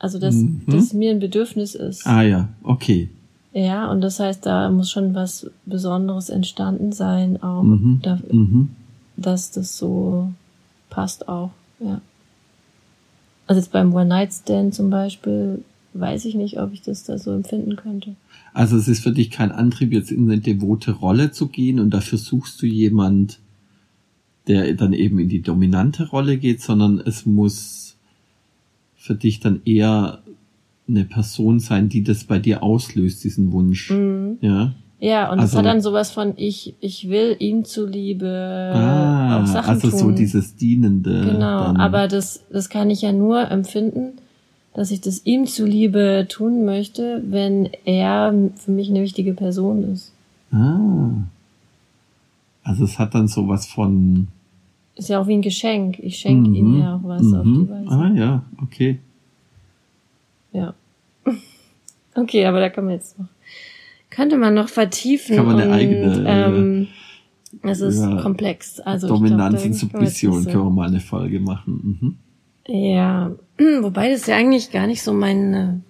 Also, dass Mhm. das mir ein Bedürfnis ist. Ah ja, okay. Ja, und das heißt, da muss schon was Besonderes entstanden sein, auch, Mhm. da, Mhm. dass das so passt auch, ja. Also jetzt beim One-Night-Stand zum Beispiel, weiß ich nicht, ob ich das da so empfinden könnte. Also es ist für dich kein Antrieb, jetzt in eine devote Rolle zu gehen und dafür suchst du jemand, der dann eben in die dominante Rolle geht, sondern es muss für dich dann eher eine Person sein, die das bei dir auslöst, diesen Wunsch. Mhm. Ja. Ja, und es Also- hat dann sowas von, ich, ich will ihm zuliebe Ah, auch Sachen also tun. so dieses Dienende. Genau, dann. aber das, das kann ich ja nur empfinden, dass ich das ihm zuliebe tun möchte, wenn er für mich eine wichtige Person ist. Ah. Also es hat dann sowas von. Ist ja auch wie ein Geschenk. Ich schenke Mhm, ihm ja auch was auf mhm. die Weise. Ah ja, okay. Ja. Okay, aber da kann man jetzt noch, könnte man noch vertiefen. Kann man eine und, eigene, äh, ähm, es ist ja, komplex. Also Dominanz und Submission können wir mal eine Folge machen. Mhm. Ja, [CLEARS THROAT] wobei das ja eigentlich gar nicht so mein,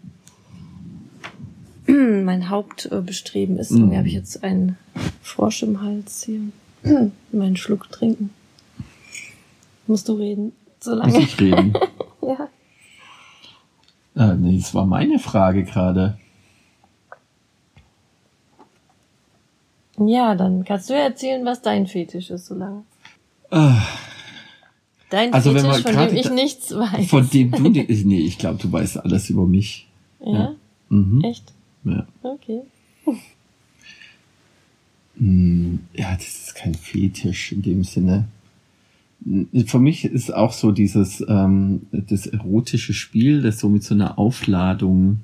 äh, [CLEARS THROAT] mein Hauptbestreben ist. Mhm. Irgendwie habe ich jetzt einen Frosch im Hals hier. [CLEARS THROAT] Meinen Schluck trinken. Musst du reden? So Muss ich reden? [LAUGHS] Ja. Ah, nee, das war meine Frage gerade. Ja, dann kannst du erzählen, was dein Fetisch ist, so lange. Ah, Dein Also wenn Fetisch, man von dem ich nichts weiß. von dem du, [LAUGHS] die- nee, ich glaube, du weißt alles über mich. ja? Mhm. Echt? Ja. Okay. Hm, Ja, das ist kein Fetisch in dem Sinne. Für mich ist auch so dieses ähm, das erotische Spiel, das so mit so einer Aufladung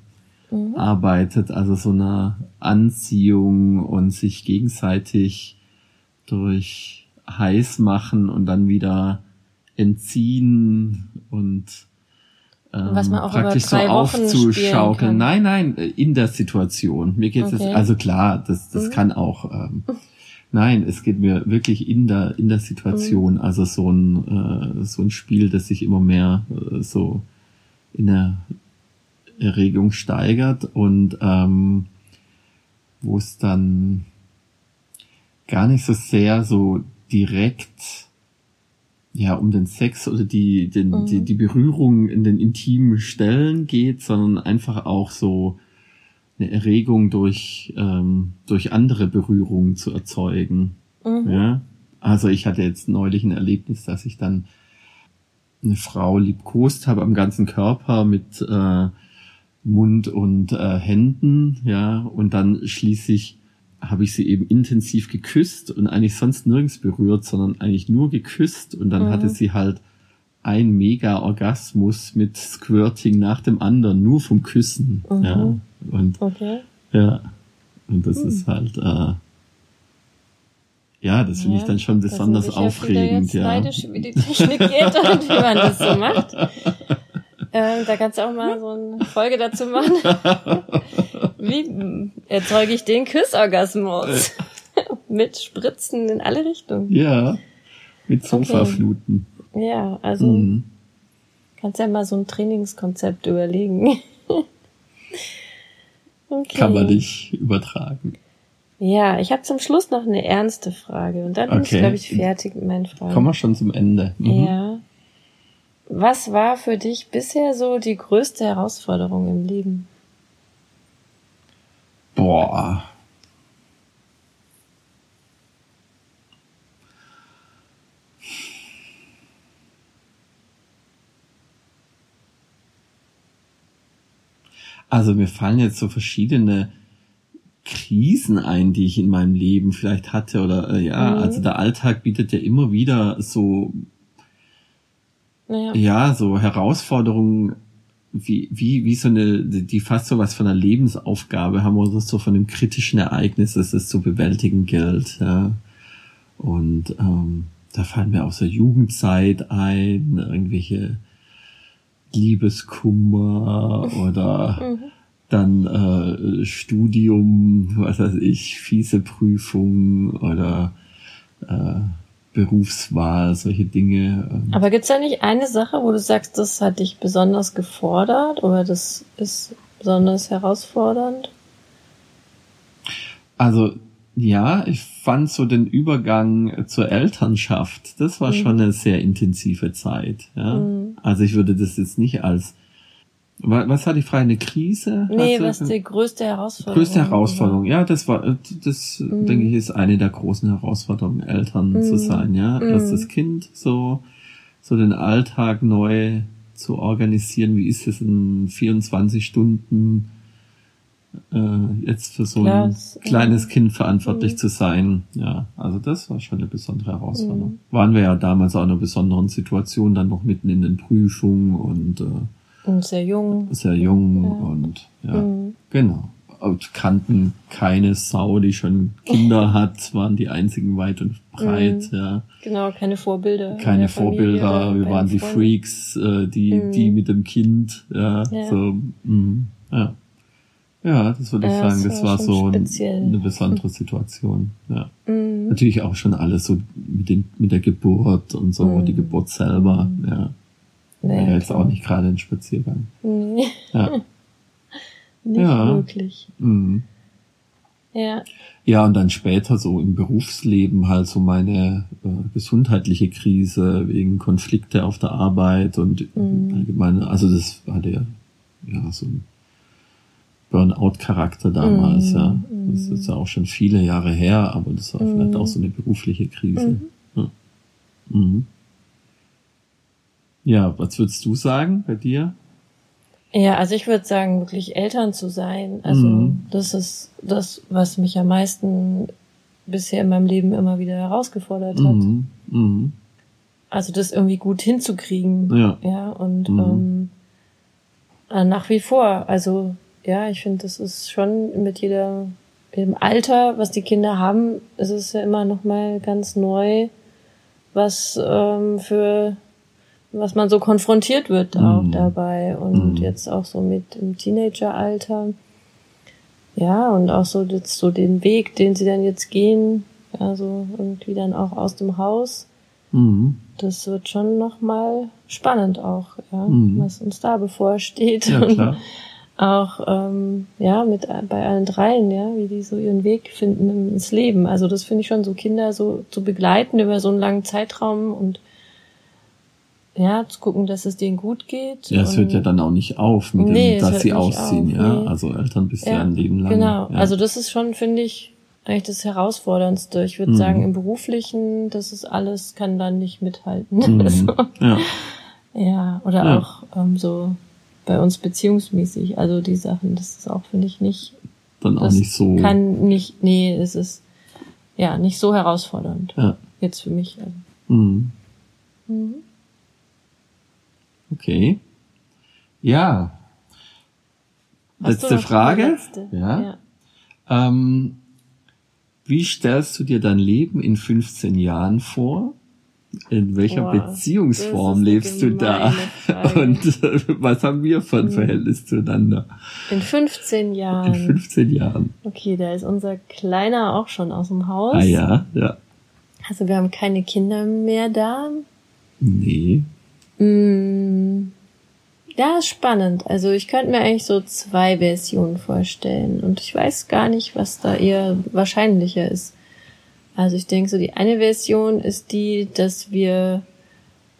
Mhm. arbeitet, also so einer Anziehung und sich gegenseitig durch heiß machen und dann wieder entziehen und ähm, Was man auch praktisch so Wochen aufzuschaukeln. Nein, nein, in der Situation. Mir geht es Okay. also klar, das das Mhm. kann auch. Ähm, [LAUGHS] nein, es geht mir wirklich in der in der Situation. Mhm. Also so ein äh, so ein Spiel, das sich immer mehr äh, so in der Erregung steigert und ähm, wo es dann gar nicht so sehr so direkt ja um den Sex oder die den, Mhm. die die Berührung in den intimen Stellen geht, sondern einfach auch so eine Erregung durch ähm, durch andere Berührungen zu erzeugen. Mhm. Ja, also ich hatte jetzt neulich ein Erlebnis, dass ich dann eine Frau liebkost habe am ganzen Körper mit äh, Mund und äh, Händen, ja, und dann schließlich habe ich sie eben intensiv geküsst und eigentlich sonst nirgends berührt, sondern eigentlich nur geküsst und dann Mhm. hatte sie halt ein Mega-Orgasmus mit Squirting nach dem anderen, nur vom Küssen, Mhm. ja, und Okay. ja, und das Hm. ist halt, äh, ja, das finde ich Ja, dann schon da besonders viele aufregend, jetzt ja. wie die Technik geht und wie man das so macht. Ähm, da kannst du auch mal so eine Folge dazu machen. Wie erzeuge ich den Küssorgasmus? Mit Spritzen in alle Richtungen. Ja, mit Sofafluten. Ja, also Mhm. kannst ja mal so ein Trainingskonzept überlegen. [LAUGHS] okay. Kann man nicht übertragen. Ja, ich habe zum Schluss noch eine ernste Frage und dann bin ich, Okay. glaube ich, fertig mit meinen Fragen. Kommen wir schon zum Ende. Mhm. Ja. Was war für dich bisher so die größte Herausforderung im Leben? Boah. Also mir fallen jetzt so verschiedene Krisen ein, die ich in meinem Leben vielleicht hatte oder äh, ja, Mhm. also der Alltag bietet ja immer wieder so Naja. ja, so Herausforderungen, wie, wie, wie so eine, die fast so was von einer Lebensaufgabe haben oder so von einem kritischen Ereignis, das es zu bewältigen gilt, ja. Und ähm, da fallen mir aus der Jugendzeit ein, irgendwelche Liebeskummer oder Mhm. dann äh, Studium, was weiß ich, fiese Prüfung oder äh, Berufswahl, solche Dinge. Aber gibt's da nicht eine Sache, wo du sagst, das hat dich besonders gefordert oder das ist besonders herausfordernd? Also ja, ich fand so den Übergang zur Elternschaft, das war Mhm. schon eine sehr intensive Zeit. Ja? Mhm. Also ich würde das jetzt nicht als wa- was war die Frage, eine Krise? Nee, was die größte Herausforderung größte Herausforderung, ja, das war, das Mhm. denke ich ist eine der großen Herausforderungen, Eltern Mhm. zu sein, ja. Mhm. Erstes Kind, so, so den Alltag neu zu organisieren. Wie ist es in 24 Stunden äh, jetzt für so Klar, ein es- kleines Kind verantwortlich Mhm. zu sein? Ja, also das war schon eine besondere Herausforderung. Mhm. Waren wir ja damals auch in einer besonderen Situation, dann noch mitten in den Prüfungen und äh, Und sehr jung. sehr jung Ja. und ja. Mhm. Genau. Und kannten keine Sau, die schon Kinder [LAUGHS] hat, waren die einzigen weit und breit, Mhm. ja. Genau, keine Vorbilder. in Keine der Familie Vorbilder, oder wir waren die. Freaks, äh, die, Mhm. die mit dem Kind, ja, Ja. so, mm, ja. Ja, das würde ich Ja, sagen, das das war war schon so speziell. eine besondere Situation, ja. Mhm. Natürlich auch schon alles so mit den, mit der Geburt und so, Mhm. die Geburt selber, ja. War Naja, ja jetzt klar. auch nicht gerade ein Spaziergang. Nee, Ja. [LAUGHS] nicht Ja. wirklich. Mhm. Ja. Ja, und dann später so im Berufsleben halt so meine äh, gesundheitliche Krise wegen Konflikte auf der Arbeit und Mhm. allgemein, also das hatte ja, ja so ein Burnout-Charakter damals, mm, ja. Das ist ja auch schon viele Jahre her, aber das war mm. vielleicht auch so eine berufliche Krise. Mm. Ja. Mhm. ja, was würdest du sagen bei dir? Ja, also ich würde sagen, wirklich Eltern zu sein. Also mhm. das ist das, was mich am meisten bisher in meinem Leben immer wieder herausgefordert hat. Mhm. Mhm. Also das irgendwie gut hinzukriegen. Ja. Ja, und mhm. ähm, äh, nach wie vor. Also ja, ich finde, das ist schon mit jeder im Alter, was die Kinder haben, ist es ja immer noch mal ganz neu, was ähm, für was man so konfrontiert wird auch mm. dabei und mm. jetzt auch so mit im Teenageralter. Ja, und auch so jetzt so den Weg, den sie dann jetzt gehen, also irgendwie dann auch aus dem Haus. Mm. Das wird schon nochmal spannend auch, ja, mhm. was uns da bevorsteht. Ja, klar. [LAUGHS] auch ähm, ja mit bei allen dreien, ja, wie die so ihren Weg finden ins Leben. Also das finde ich schon so Kinder so zu begleiten über so einen langen Zeitraum und ja, zu gucken, dass es denen gut geht. Ja, es hört ja dann auch nicht auf, mit nee, dem, dass sie ausziehen, auf, ja. Nee. Also Eltern bist ja, ein Leben lang. Genau, ja. also das ist schon, finde ich, eigentlich das Herausforderndste. Ich würde mhm. sagen, im Beruflichen, das ist alles, kann dann nicht mithalten. Mhm. [LAUGHS] also, ja. ja, oder ja. auch ähm, so bei uns beziehungsmäßig. Also die Sachen, das ist auch, finde ich, nicht. Dann auch nicht so. Kann nicht, nee, es ist ja nicht so herausfordernd. Ja. Jetzt für mich. Also. Mhm. Mhm. Okay. Ja. Hast letzte Frage. Letzte? Ja. ja. Ähm, wie stellst du dir dein Leben in 15 Jahren vor? In welcher Boah, Beziehungsform lebst du da? [LAUGHS] Frage. Und äh, was haben wir für ein hm. Verhältnis zueinander? In 15 Jahren. In 15 Jahren. Okay, da ist unser Kleiner auch schon aus dem Haus. Ah ja, ja. Also wir haben keine Kinder mehr da. Nee. Mm, ja, ist spannend. Also ich könnte mir eigentlich so zwei Versionen vorstellen. Und ich weiß gar nicht, was da eher wahrscheinlicher ist. Also ich denke so, die eine Version ist die, dass wir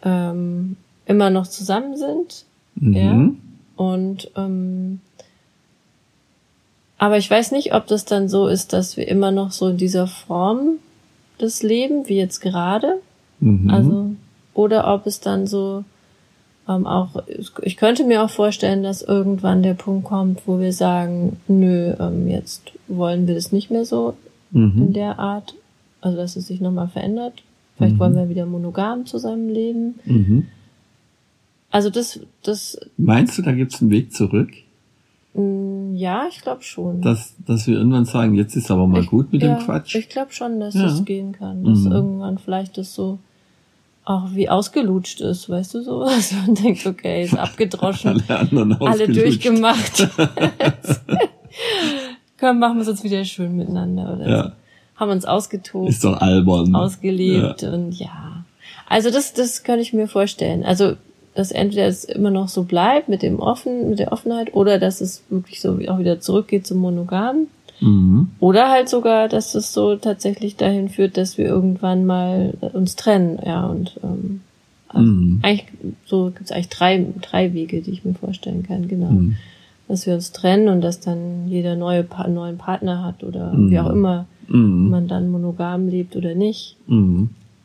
ähm, immer noch zusammen sind. Mhm. Ja. Und ähm, aber ich weiß nicht, ob das dann so ist, dass wir immer noch so in dieser Form das Leben, wie jetzt gerade. Mhm. Also, oder ob es dann so ähm, auch, ich könnte mir auch vorstellen, dass irgendwann der Punkt kommt, wo wir sagen, nö, ähm, jetzt wollen wir das nicht mehr so mhm. in der Art, also dass es sich nochmal verändert. Vielleicht mhm. wollen wir wieder monogam zusammenleben. Mhm. Also das, das. Meinst du, da gibt's einen Weg zurück? Mm, ja, ich glaube schon. Dass, dass wir irgendwann sagen, jetzt ist aber mal ich, gut mit ja, dem Quatsch. Ich glaube schon, dass ja. das gehen kann. Dass mhm. irgendwann vielleicht das so auch wie ausgelutscht ist, weißt du so? [LAUGHS] Also man denkt, okay, ist [LAUGHS] abgedroschen. alle, alle durchgemacht. [LAUGHS] Komm, machen wir es uns wieder schön miteinander oder ja. so. Haben uns ausgetobt. Ist doch albern. Ausgelebt ja. und ja. Also das, das kann ich mir vorstellen. Also, dass entweder es immer noch so bleibt mit dem Offen, mit der Offenheit oder dass es wirklich so auch wieder zurückgeht zum Monogamen. Mhm. Oder halt sogar, dass es so tatsächlich dahin führt, dass wir irgendwann mal uns trennen, ja, und ähm, also mhm. eigentlich so gibt es eigentlich drei, drei Wege, die ich mir vorstellen kann, genau. Mhm. Dass wir uns trennen und dass dann jeder neue pa neuen Partner hat oder wie auch immer man dann monogam lebt oder nicht.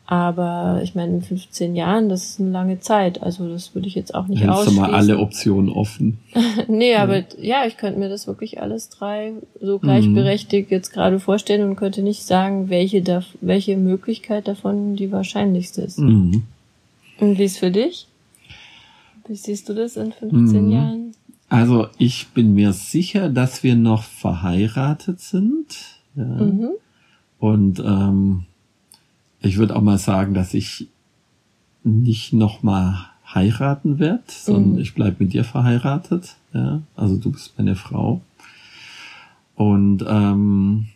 Aber ich meine, in 15 Jahren, das ist eine lange Zeit. Also das würde ich jetzt auch nicht Hältst ausschließen. du mal alle Optionen offen. [LAUGHS] nee, ja. aber ja, ich könnte mir das wirklich alles drei so gleichberechtigt mhm. jetzt gerade vorstellen und könnte nicht sagen, welche, da, welche Möglichkeit davon die wahrscheinlichste ist. Mhm. Und wie ist für dich? Wie siehst du das in 15 mhm. Jahren? Also ich bin mir sicher, dass wir noch verheiratet sind. Ja. Mhm. Und ähm, ich würde auch mal sagen, dass ich nicht nochmal heiraten werde, sondern mhm. ich bleib mit dir verheiratet. Ja, also du bist meine Frau. Und ähm,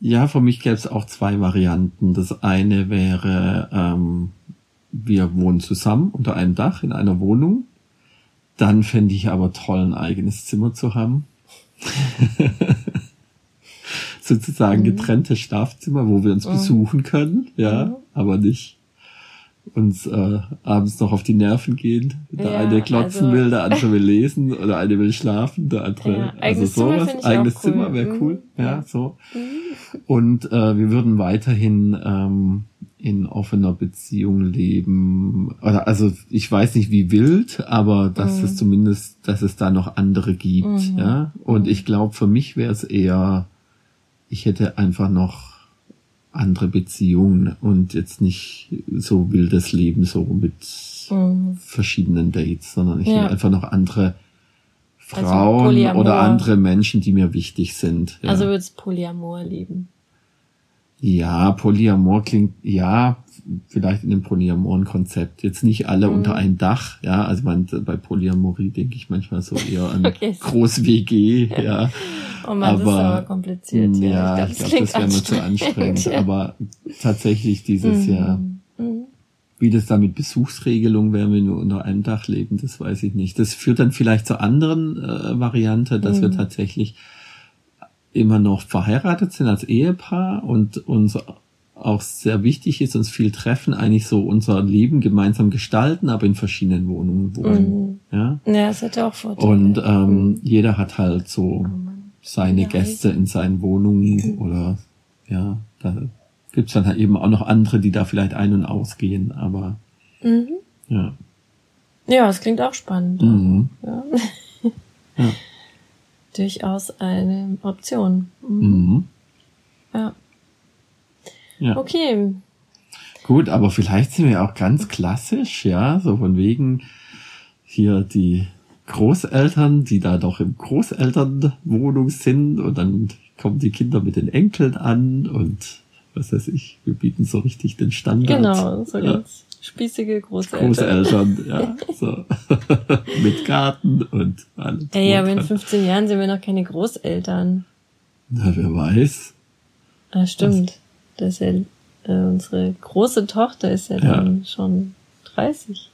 ja, für mich gäbe es auch zwei Varianten. Das eine wäre, ähm, wir wohnen zusammen unter einem Dach in einer Wohnung. Dann fände ich aber toll, ein eigenes Zimmer zu haben. [LAUGHS] sozusagen mhm. getrennte Schlafzimmer, wo wir uns mhm. besuchen können, ja, mhm. aber nicht uns äh, abends noch auf die Nerven gehen. Der Ja, eine klotzen also- will, der andere will lesen oder eine will schlafen, der andere Ja, also Zimmer sowas. ich eigenes cool. Zimmer wäre Mhm. cool, ja, Ja. so. Und äh, wir würden weiterhin ähm, in offener Beziehung leben. Oder also ich weiß nicht wie wild, aber dass Mhm. es zumindest, dass es da noch andere gibt. Mhm. Ja. Und ich glaube, für mich wäre es eher, ich hätte einfach noch andere Beziehungen und jetzt nicht so wildes Leben so mit Mhm. verschiedenen Dates, sondern ich will Ja. einfach noch andere Also Frauen Polyamor. oder andere Menschen, die mir wichtig sind. Ja. Also würdest Polyamor lieben. Ja, Polyamor klingt, ja, vielleicht in dem polyamoren Konzept. Jetzt nicht alle Mhm. unter ein Dach, ja. Also man, bei Polyamorie denke ich manchmal so eher an [LAUGHS] Okay. Groß-WG, ja. [LAUGHS] Oh man, das ist Aber- aber kompliziert. Ja, Ja, ich glaub, glaube, das wäre mir zu anstrengend. Ja. [LAUGHS] Aber tatsächlich dieses Mhm. Jahr, Mhm. wie das da mit Besuchsregelung wäre, wenn wir unter einem Dach leben, das weiß ich nicht. Das führt dann vielleicht zur anderen äh, Variante, dass wir Mhm. tatsächlich immer noch verheiratet sind als Ehepaar und uns auch sehr wichtig ist, uns viel treffen, eigentlich so unser Leben gemeinsam gestalten, aber in verschiedenen Wohnungen wohnen. Mhm. Ja. Ja, das hätte auch Vorteile. Und ähm, jeder hat halt so Oh seine Ja, Gäste in seinen Wohnungen oder ja, da gibt's dann halt eben auch noch andere, die da vielleicht ein- und ausgehen, aber Mhm. ja. Ja, das klingt auch spannend. Mhm. Ja. Ja. Durchaus eine Option. Mhm. Mhm. Ja. Ja. Okay. Gut, aber vielleicht sind wir auch ganz klassisch, ja, so von wegen hier die Großeltern, die da doch im Großelternwohnung sind und dann kommen die Kinder mit den Enkeln an und was weiß ich, wir bieten so richtig den Standard. Genau, so ja. ganz spießige Großeltern. Großeltern, ja, [LAUGHS] so. [LAUGHS] mit Garten und allem. Ey, aber in und dran. 15 Jahren sind wir noch keine Großeltern. Na, wer weiß. Ah, stimmt. Das ist ja, äh, unsere große Tochter ist ja, Ja. dann schon 30.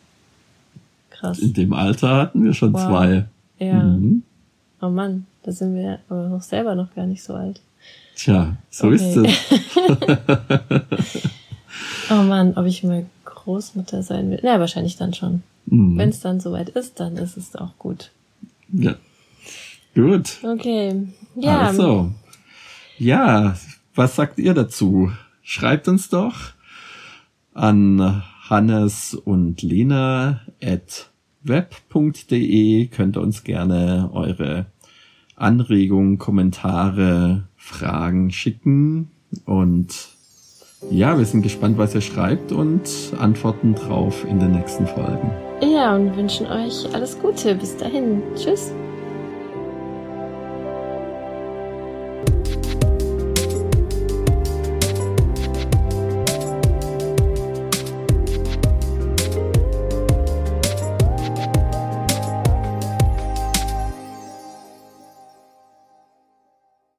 Krass. In dem Alter hatten wir schon Wow. zwei. Ja. Mhm. Oh Mann, da sind wir aber noch selber noch gar nicht so alt. Tja, so Okay. ist es. [LAUGHS] Oh Mann, ob ich mal Großmutter sein will. Na, wahrscheinlich dann schon. Mhm. Wenn es dann soweit ist, dann ist es auch gut. Ja. Gut. Okay. Ja. Also. Ja, was sagt ihr dazu? Schreibt uns doch an Hannes und Lena at web.de. Könnt ihr uns gerne eure Anregungen, Kommentare, Fragen schicken. Und ja, wir sind gespannt, was ihr schreibt und antworten drauf in den nächsten Folgen. Ja, und wünschen euch alles Gute. Bis dahin. Tschüss.